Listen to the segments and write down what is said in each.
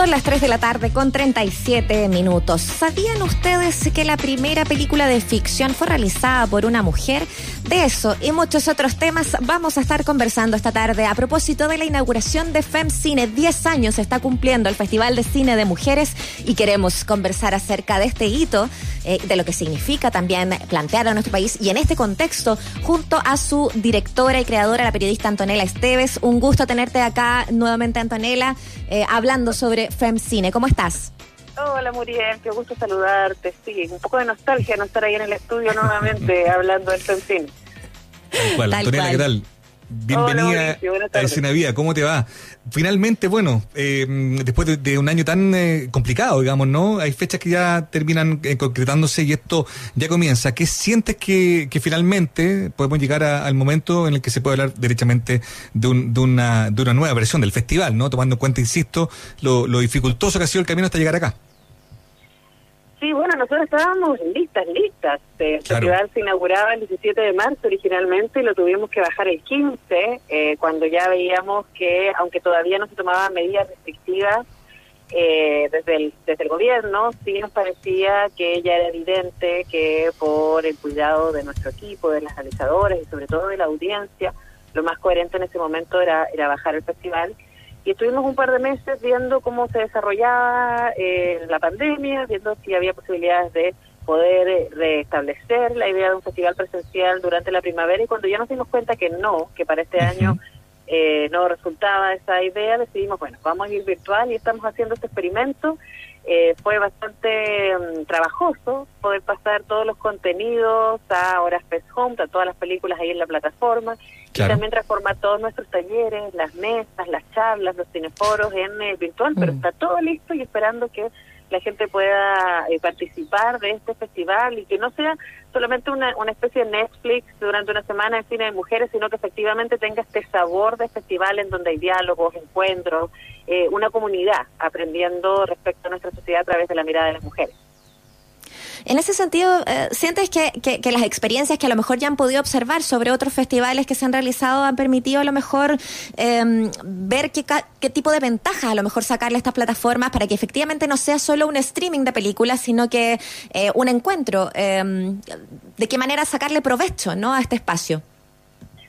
Son las 3 de la tarde con 37 minutos. ¿Sabían ustedes que la primera película de ficción fue realizada por una mujer? De eso y muchos otros temas vamos a estar conversando esta tarde a propósito de la inauguración de FemCine. 10 años está cumpliendo el Festival de Cine de Mujeres y queremos conversar acerca de este hito, eh, de lo que significa también plantear a nuestro país y en este contexto junto a su directora y creadora, la periodista Antonella Esteves. Un gusto tenerte acá nuevamente, Antonella, eh, hablando sobre FemCine. ¿Cómo estás? Hola Muriel, qué gusto saludarte. Sí, un poco de nostalgia no estar ahí en el estudio nuevamente hablando del FemCine. Tal cual. Antonella, ¿qué tal? Bienvenida a Escena Vida, ¿cómo te va? Finalmente, bueno, eh, después de, un año tan eh, complicado, digamos, ¿no? Hay fechas que ya terminan eh, concretándose y esto ya comienza. ¿Qué sientes que, que finalmente podemos llegar al momento en el que se puede hablar derechamente de, de, una, de una nueva versión del festival, ¿no? Tomando en cuenta, insisto, lo, lo dificultoso que ha sido el camino hasta llegar acá. Sí, bueno, nosotros estábamos listas, listas. El festival se inauguraba el 17 de marzo originalmente y lo tuvimos que bajar el 15, eh, cuando ya veíamos que, aunque todavía no se tomaban medidas restrictivas eh, desde, el, desde el gobierno, sí nos parecía que ya era evidente que por el cuidado de nuestro equipo, de las realizadoras y sobre todo de la audiencia, lo más coherente en ese momento era, era bajar el festival y estuvimos un par de meses viendo cómo se desarrollaba eh, la pandemia, viendo si había posibilidades de poder eh, restablecer la idea de un festival presencial durante la primavera y cuando ya nos dimos cuenta que no, que para este año eh, no resultaba esa idea, decidimos, bueno, vamos a ir virtual y estamos haciendo este experimento. Eh, fue bastante mm, trabajoso poder pasar todos los contenidos a Horas Fest Home, a todas las películas ahí en la plataforma y también transformar todos nuestros talleres, las mesas, las charlas, los cineforos en eh, virtual, pero mm. está todo listo y esperando que la gente pueda eh, participar de este festival y que no sea solamente una, una especie de Netflix durante una semana en cine de mujeres, sino que efectivamente tenga este sabor de festival en donde hay diálogos, encuentros, eh, una comunidad aprendiendo respecto a nuestra sociedad a través de la mirada de las mujeres. En ese sentido, eh, ¿sientes que, que, las experiencias que a lo mejor ya han podido observar sobre otros festivales que se han realizado han permitido a lo mejor em, ver qué, qué tipo de ventajas a lo mejor sacarle a estas plataformas para que efectivamente no sea solo un streaming de películas, sino que eh, un encuentro? Em, ¿De qué manera sacarle provecho ¿no? a este espacio?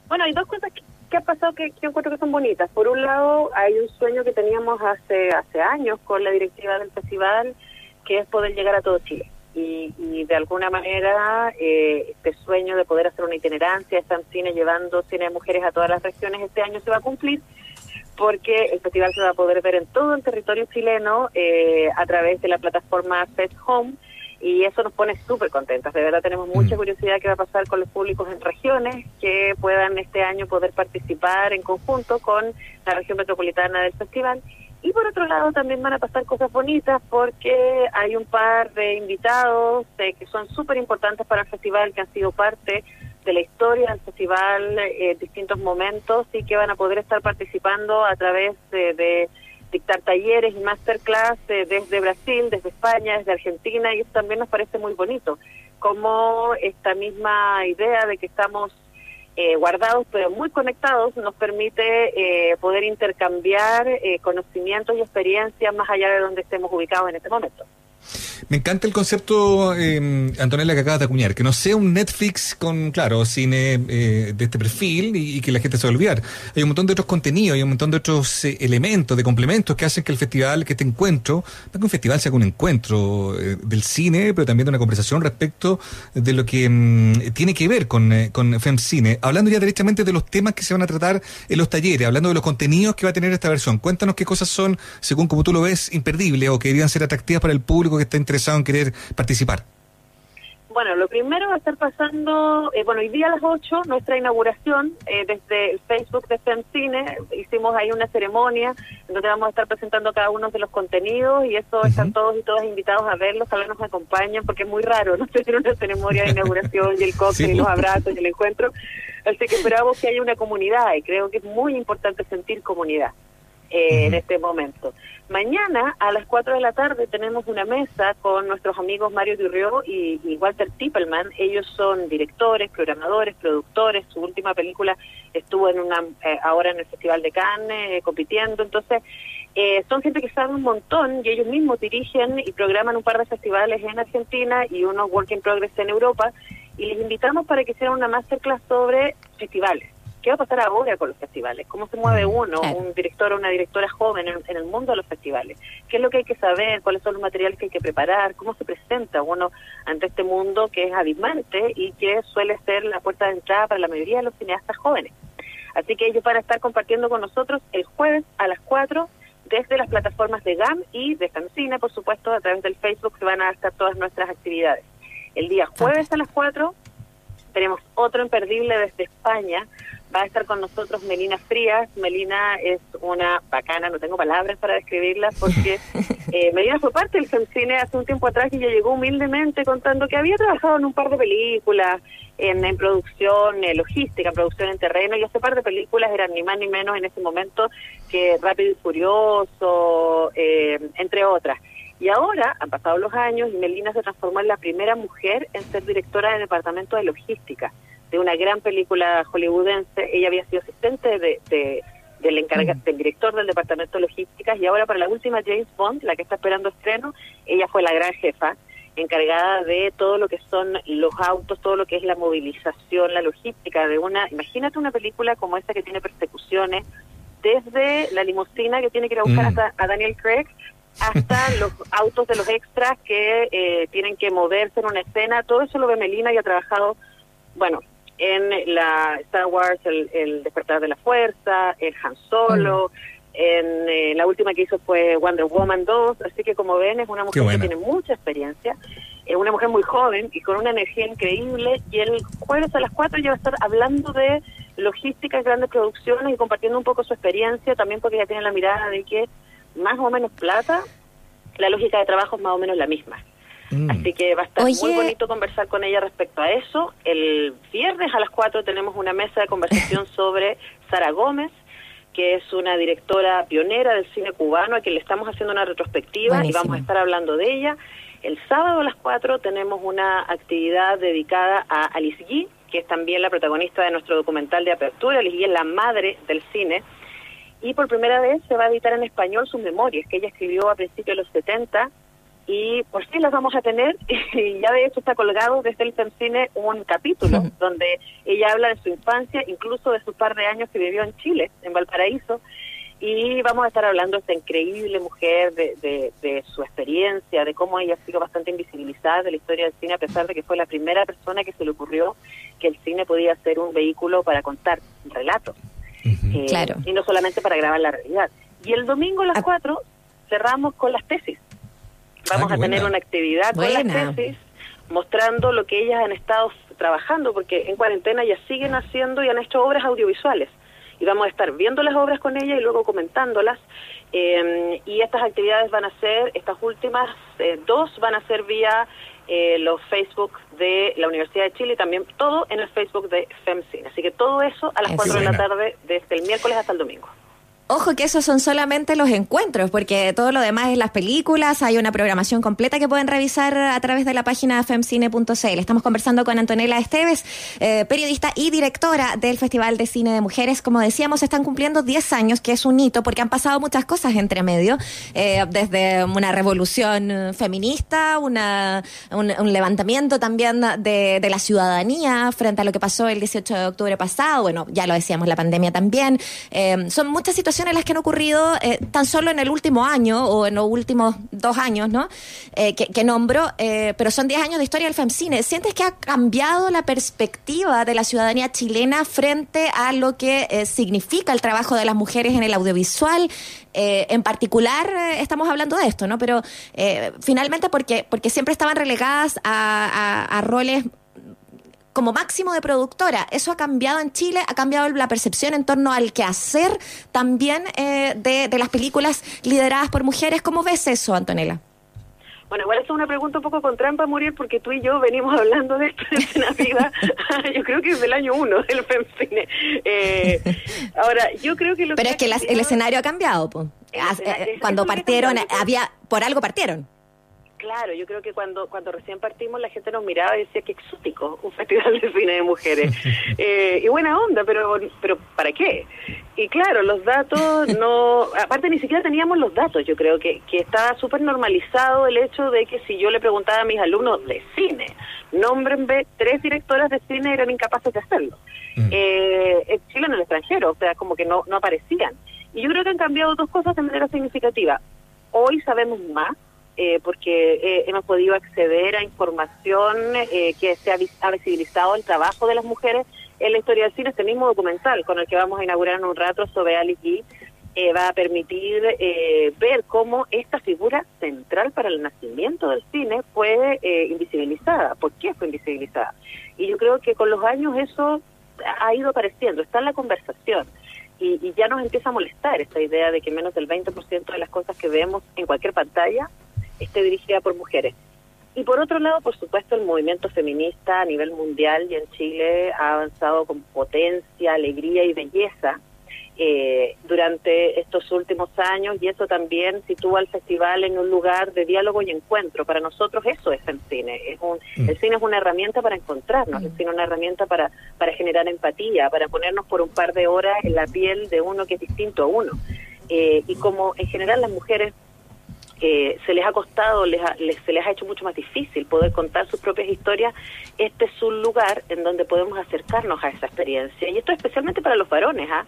Bueno, hay dos cosas que, que ha pasado que, que encuentro que son bonitas. Por un lado, hay un sueño que teníamos hace, hace años con la directiva del festival, que es poder llegar a todo Chile y, de alguna manera eh, este sueño de poder hacer una itinerancia, están cine llevando cine de mujeres a todas las regiones este año se va a cumplir porque el festival se va a poder ver en todo el territorio chileno eh, a través de la plataforma Fest Home y eso nos pone súper contentas. De verdad tenemos mucha mm. curiosidad qué va a pasar con los públicos en regiones que puedan este año poder participar en conjunto con la región metropolitana del festival y por otro lado también van a pasar cosas bonitas porque hay un par de invitados eh, que son súper importantes para el festival, que han sido parte de la historia del festival eh, en distintos momentos y que van a poder estar participando a través de, dictar talleres y masterclass eh, desde Brasil, desde España, desde Argentina y eso también nos parece muy bonito. Como esta misma idea de que estamos eh, guardados pero muy conectados nos permite eh, poder intercambiar eh, conocimientos y experiencias más allá de donde estemos ubicados en este momento. Me encanta el concepto, eh, Antonella, que acabas de acuñar, que no sea un Netflix con, claro, cine eh, de este perfil y, que la gente se va a olvidar. Hay un montón de otros contenidos, hay un montón de otros eh, elementos, de complementos que hacen que el festival, que este encuentro, no que un festival sea un encuentro eh, del cine, pero también de una conversación respecto de lo que mm, tiene que ver con, con FemCine. Hablando ya directamente de los temas que se van a tratar en los talleres, hablando de los contenidos que va a tener esta versión. Cuéntanos qué cosas son, según como tú lo ves, imperdibles o que deberían ser atractivas para el público que está interesado en querer participar? Bueno, lo primero va a estar pasando, eh, bueno, hoy día a las 8, nuestra inauguración, eh, desde el Facebook de FemCine, hicimos ahí una ceremonia donde vamos a estar presentando cada uno de los contenidos y eso están todos y todas invitados a verlos, ojalá nos acompañen, porque es muy raro no tener una ceremonia de inauguración y el cóctel y los abrazos y el encuentro, así que esperamos que haya una comunidad y creo que es muy importante sentir comunidad. Eh, en este momento. Mañana a las 4 de la tarde tenemos una mesa con nuestros amigos Mario Durrió y, Walter Tippelman. Ellos son directores, programadores, productores. Su última película estuvo en una eh, ahora en el Festival de Cannes eh, compitiendo. Entonces, Eh, son gente que sabe un montón y ellos mismos dirigen y programan un par de festivales en Argentina y unos Work in Progress en Europa y les invitamos para que hicieran una masterclass sobre festivales. ¿Qué va a pasar ahora con los festivales? ¿Cómo se mueve mm, uno, un director o una directora joven en, el mundo de los festivales? ¿Qué es lo que hay que saber? ¿Cuáles son los materiales que hay que preparar? ¿Cómo se presenta uno ante este mundo que es abismante y que suele ser la puerta de entrada para la mayoría de los cineastas jóvenes? Así que ellos van a estar compartiendo con nosotros el jueves a las 4 desde las plataformas de GAM y de Cancina, por supuesto, a través del Facebook se van a estar todas nuestras actividades. El día jueves a las 4 tenemos otro imperdible desde España. Va a estar con nosotros Melina Frías. Melina es una bacana, no tengo palabras para describirla, porque eh, Melina fue parte del FEMCINE hace un tiempo atrás y ella llegó humildemente contando que había trabajado en un par de películas, en, producción eh, logística, en producción en terreno, y ese par de películas eran ni más ni menos en ese momento que Rápido y Furioso, eh, entre otras. Y ahora han pasado los años y Melina se transformó en la primera mujer en ser directora del departamento de logística de una gran película hollywoodense. Ella había sido asistente de, del, encarga, del director del departamento de logística y ahora para la última James Bond, la que está esperando estreno, ella fue la gran jefa encargada de todo lo que son los autos, todo lo que es la movilización, la logística de una, imagínate una película como esta que tiene persecuciones, desde la limusina que tiene que ir a buscar mm. hasta a Daniel Craig hasta los autos de los extras que eh, tienen que moverse en una escena, todo eso lo ve Melina y ha trabajado, bueno, en la Star Wars, el, Despertar de la Fuerza, el Han Solo, mm. En eh, la última que hizo fue Wonder Woman 2, así que como ven es una mujer que tiene mucha experiencia, es una mujer muy joven y con una energía increíble y el jueves a las 4 ya va a estar hablando de logística y grandes producciones y compartiendo un poco su experiencia, también porque ella tiene la mirada de que más o menos plata, la lógica de trabajo es más o menos la misma. Mm. Así que va a estar muy bonito conversar con ella respecto a eso. El viernes a las 4 tenemos una mesa de conversación sobre Sara Gómez, que es una directora pionera del cine cubano, a quien le estamos haciendo una retrospectiva y vamos a estar hablando de ella. El sábado a las 4 tenemos una actividad dedicada a Alice Guy, que es también la protagonista de nuestro documental de apertura. Alice Guy es la madre del cine. Y por primera vez se va a editar en español sus memorias, que ella escribió a principios de los 70 y por sí las vamos a tener y ya de hecho está colgado desde el cine un capítulo donde ella habla de su infancia, incluso de su par de años que vivió en Chile, en Valparaíso, y vamos a estar hablando de esta increíble mujer, de, de, su experiencia, de cómo ella ha sido bastante invisibilizada de la historia del cine, a pesar de que fue la primera persona que se le ocurrió que el cine podía ser un vehículo para contar relatos, eh, claro. y no solamente para grabar la realidad. Y el domingo a las 4 ah. cerramos con las tesis Vamos a tener una actividad con las tesis mostrando lo que ellas han estado trabajando, porque en cuarentena ya siguen haciendo y han hecho obras audiovisuales. Y vamos a estar viendo las obras con ellas y luego comentándolas. Eh, y estas actividades van a ser, estas últimas eh, dos van a ser vía eh, los Facebook de la Universidad de Chile y también todo en el Facebook de FEMCIN. Así que todo eso a las 4 de la tarde desde el miércoles hasta el domingo. Ojo que esos son solamente los encuentros, porque todo lo demás es las películas, hay una programación completa que pueden revisar a través de la página femcine.cl. Estamos conversando con Antonella Esteves, eh, periodista y directora del Festival de Cine de Mujeres. Como decíamos, están cumpliendo 10 años, que es un hito, porque han pasado muchas cosas entre medio, eh, desde una revolución feminista, una, un, levantamiento también de, la ciudadanía frente a lo que pasó el 18 de octubre pasado, bueno, ya lo decíamos, la pandemia también. Eh, son muchas situaciones en las que han ocurrido eh, tan solo en el último año o en los últimos dos años, ¿no? Eh, que, nombro, eh, pero son diez años de historia del FEMCINE. ¿Sientes que ha cambiado la perspectiva de la ciudadanía chilena frente a lo que significa el trabajo de las mujeres en el audiovisual? en particular, estamos hablando de esto, ¿no? Pero finalmente porque, porque siempre estaban relegadas a roles como máximo de productora. ¿Eso ha cambiado en Chile? ¿Ha cambiado la percepción en torno al quehacer también eh, de, las películas lideradas por mujeres? ¿Cómo ves eso, Antonella? Bueno, igual es una pregunta un poco con trampa, Muriel, porque tú y yo venimos hablando de esto en la vida, yo creo que es del año uno del FEMCINE. Eh, ahora, yo creo que lo Pero es que el escenario ha cambiado, pues. Cuando partieron, había, por algo partieron. Claro, yo creo que cuando cuando recién partimos la gente nos miraba y decía que exótico un festival de cine de mujeres. Eh, y buena onda, pero pero ¿para qué? Y claro, los datos no... Aparte ni siquiera teníamos los datos, yo creo que, que estaba súper normalizado el hecho de que si yo le preguntaba a mis alumnos de cine, nómbrenme tres directoras de cine, eran incapaces de hacerlo. Mm. Eh, en Chile en el extranjero, o sea, como que no, no aparecían. Y yo creo que han cambiado dos cosas de manera significativa. Hoy sabemos más eh, porque eh, hemos podido acceder a información eh, que se ha, visibilizado el trabajo de las mujeres en la historia del cine. Este mismo documental con el que vamos a inaugurar en un rato sobre Alice Guy va a permitir ver cómo esta figura central para el nacimiento del cine fue invisibilizada. ¿Por qué fue invisibilizada? Y yo creo que con los años eso ha ido apareciendo, está en la conversación. Y, y, ya nos empieza a molestar esta idea de que menos del 20% de las cosas que vemos en cualquier pantalla esté dirigida por mujeres. Y por otro lado, por supuesto, el movimiento feminista a nivel mundial y en Chile ha avanzado con potencia, alegría y belleza eh, durante estos últimos años y eso también sitúa al festival en un lugar de diálogo y encuentro. Para nosotros eso es el cine. Es un, mm. El cine es una herramienta para encontrarnos, el cine es una herramienta para, para generar empatía, para ponernos por un par de horas en la piel de uno que es distinto a uno. Eh, y como en general las mujeres eh, se les ha costado, les, se les ha hecho mucho más difícil poder contar sus propias historias, este es un lugar en donde podemos acercarnos a esa experiencia. Y esto especialmente para los varones. ¿ah?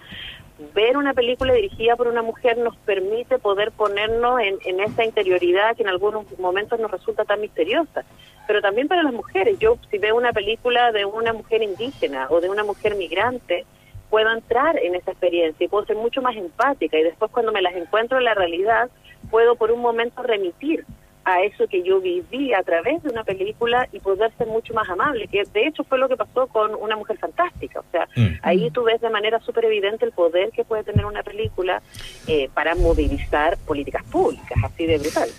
Ver una película dirigida por una mujer nos permite poder ponernos en, en esa interioridad que en algunos momentos nos resulta tan misteriosa. Pero también para las mujeres. Yo si veo una película de una mujer indígena o de una mujer migrante, puedo entrar en esa experiencia y puedo ser mucho más empática y después cuando me las encuentro en la realidad puedo por un momento remitir a eso que yo viví a través de una película y poder ser mucho más amable, que de hecho fue lo que pasó con Una Mujer Fantástica. O sea, mm. ahí tú ves de manera súper evidente el poder que puede tener una película eh, para movilizar políticas públicas, así de brutal.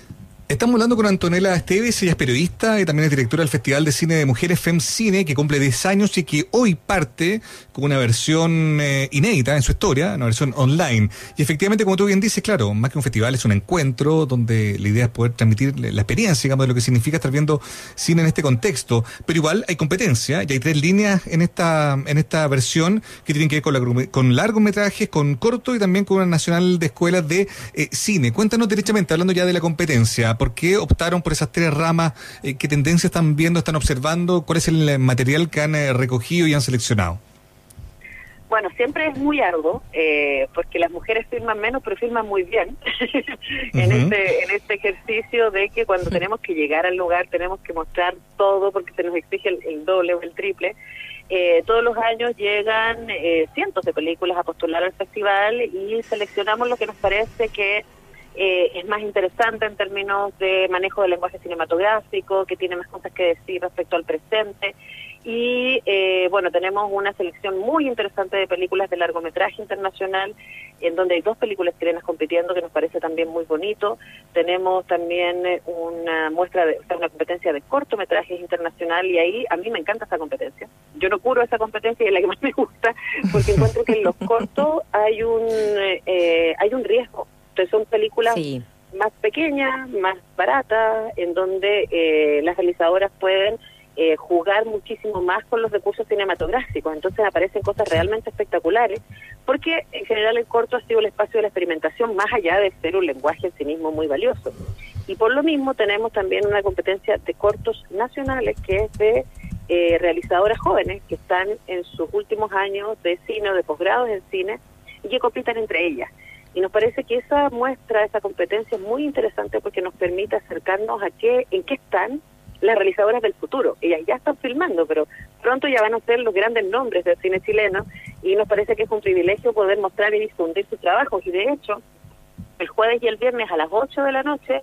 Estamos hablando con Antonella Esteves, ella es periodista y también es directora del Festival de Cine de Mujeres FemCine, que cumple 10 años y que hoy parte con una versión eh, inédita en su historia, una versión online. Y efectivamente, como tú bien dices, claro, más que un festival es un encuentro donde la idea es poder transmitir la experiencia, digamos, de lo que significa estar viendo cine en este contexto. Pero igual hay competencia y hay tres líneas en esta, en esta versión que tienen que ver con, la, con largometrajes, con corto y también con una nacional de escuelas de eh, cine. Cuéntanos derechamente, hablando ya de la competencia. ¿Por qué optaron por esas tres ramas? Eh, ¿Qué tendencias están viendo, están observando? ¿Cuál es el material que han eh, recogido y han seleccionado? Bueno, siempre es muy arduo, eh, porque las mujeres firman menos, pero firman muy bien en, este, en este ejercicio de que cuando tenemos que llegar al lugar tenemos que mostrar todo, porque se nos exige el, doble o el triple. todos los años llegan cientos de películas a postular al festival y seleccionamos lo que nos parece que eh, es más interesante en términos de manejo del lenguaje cinematográfico, que tiene más cosas que decir respecto al presente. Y eh, bueno, tenemos una selección muy interesante de películas de largometraje internacional, en donde hay dos películas chilenas compitiendo, que nos parece también muy bonito. Tenemos también eh, una muestra de una competencia de cortometrajes internacional, y ahí a mí me encanta esa competencia. Yo no curo esa competencia y es la que más me gusta, porque encuentro que en los cortos hay un, hay un riesgo entonces son películas más pequeñas, más baratas, en donde eh, las realizadoras pueden eh, jugar muchísimo más con los recursos cinematográficos. Entonces aparecen cosas realmente espectaculares, porque en general el corto ha sido el espacio de la experimentación más allá de ser un lenguaje en sí mismo muy valioso. Y por lo mismo tenemos también una competencia de cortos nacionales que es de eh, realizadoras jóvenes que están en sus últimos años de cine o de posgrados en cine y que compitan entre ellas. Y nos parece que esa muestra, esa competencia es muy interesante porque nos permite acercarnos a qué, en qué están las realizadoras del futuro. Ellas ya están filmando, pero pronto ya van a ser los grandes nombres del cine chileno y nos parece que es un privilegio poder mostrar y difundir sus trabajos. Y de hecho, el jueves y el viernes a las 8 de la noche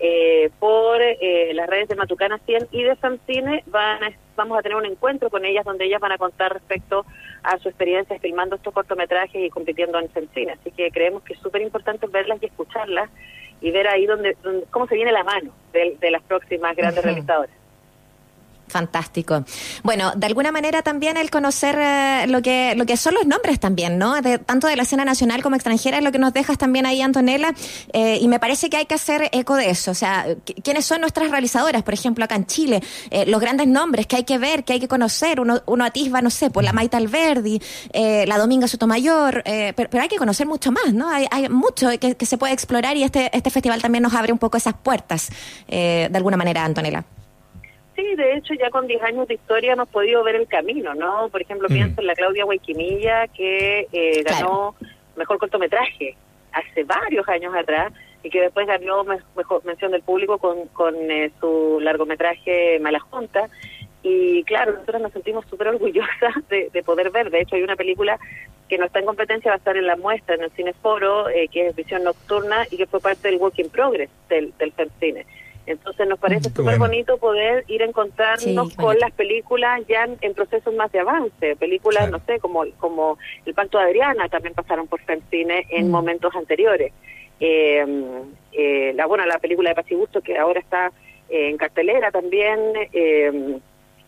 eh, por eh, las redes de Matucana 100 y de Cine van vamos a tener un encuentro con ellas donde ellas van a contar respecto a su experiencia filmando estos cortometrajes y compitiendo en cine. Así que creemos que es súper importante verlas y escucharlas y ver ahí donde, cómo se viene la mano de, las próximas grandes realizadoras. Fantástico. Bueno, de alguna manera también el conocer eh, lo que lo que son los nombres también, ¿no? Tanto de la escena nacional como extranjera es lo que nos dejas también ahí, Antonella, eh, y me parece que hay que hacer eco de eso. O sea, ¿quiénes son nuestras realizadoras, por ejemplo, acá en Chile? Eh, los grandes nombres que hay que ver, que hay que conocer. Uno, uno atisba, no sé, por pues la Maita Alberdi, la Dominga Sotomayor, pero, pero, hay que conocer mucho más, ¿no? Hay, hay mucho que, que, se puede explorar y este, este festival también nos abre un poco esas puertas, de alguna manera, Antonella. Sí, de hecho ya con 10 años de historia hemos podido ver el camino, ¿no? Por ejemplo, mm. pienso en la Claudia Guayquimilla que eh, ganó mejor cortometraje hace varios años atrás y que después ganó mejor mención del público con, con eh, su largometraje Mala Junta. Y claro, nosotros nos sentimos súper orgullosas de, poder ver. De hecho, hay una película que no está en competencia, va a estar en la muestra, en el Cineforo, eh, que es Visión Nocturna y que fue parte del Work in Progress del, del FEMCINE. Entonces nos parece mm, súper bonito poder ir a encontrarnos con las películas ya en, procesos más de avance, películas, no sé, como como El Pacto de Adriana también pasaron por Femcine en mm. momentos anteriores. Eh, eh, la bueno, la película de Paz Gusto que ahora está eh, en cartelera también,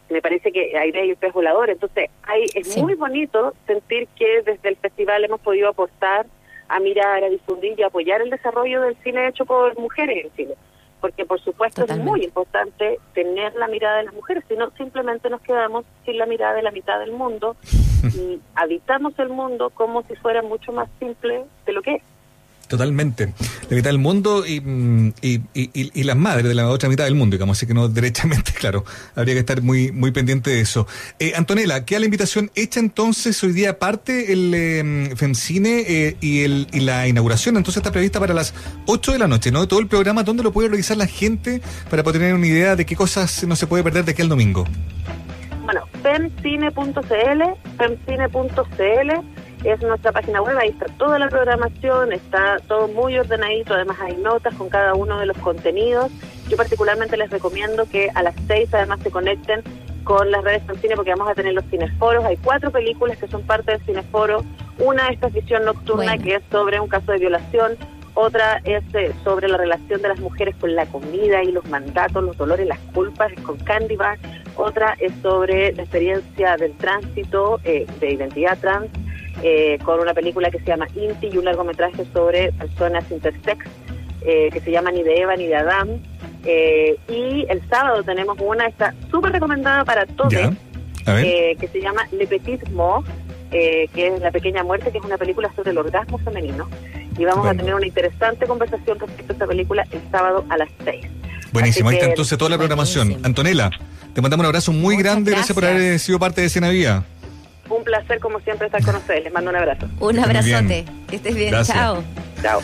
me parece que hay de el pez volador, entonces hay, es muy bonito sentir que desde el festival hemos podido aportar a mirar, a difundir y apoyar el desarrollo del cine hecho por mujeres en Chile porque por supuesto es muy importante tener la mirada de las mujeres, si no simplemente nos quedamos sin la mirada de la mitad del mundo y habitamos el mundo como si fuera mucho más simple de lo que es. Totalmente. La mitad del mundo mm, y, y, y, las madres de la otra mitad del mundo, digamos, así que no derechamente, claro, habría que estar muy muy pendiente de eso. Eh, Antonella, queda la invitación hecha entonces hoy día aparte el eh, FEMCINE y, el, y la inauguración, entonces está prevista para las 8 de la noche, ¿no? Todo el programa, ¿dónde lo puede revisar la gente para poder tener una idea de qué cosas no se puede perder de aquí al domingo? Bueno, femcine.cl, femcine.cl es nuestra página web, ahí está toda la programación, está todo muy ordenadito, además hay notas con cada uno de los contenidos. Yo particularmente les recomiendo que a las seis además se conecten con las redes del cine porque vamos a tener los cineforos. Hay cuatro películas que son parte del cineforo. Una es Visión Nocturna, que es sobre un caso de violación. Otra es eh, sobre la relación de las mujeres con la comida y los mandatos, los dolores, las culpas, con Candy Bar. Otra es sobre la experiencia del tránsito eh, de identidad trans eh, con una película que se llama Inti y un largometraje sobre personas intersex eh, que se llama Ni de Eva ni de Adán. Eh, y el sábado tenemos una, está súper recomendada para todos, que se llama Le Petit Mort, que es La Pequeña Muerte, que es una película sobre el orgasmo femenino. Y vamos a tener una interesante conversación respecto a esta película el sábado a las 6. Buenísimo, ahí está entonces toda la programación. Antonella, te mandamos un abrazo muy grande, gracias. por haber sido parte de Vía un placer, como siempre, estar con ustedes. Les mando un abrazo. Un abrazote. Que estés bien. Chao. Chao.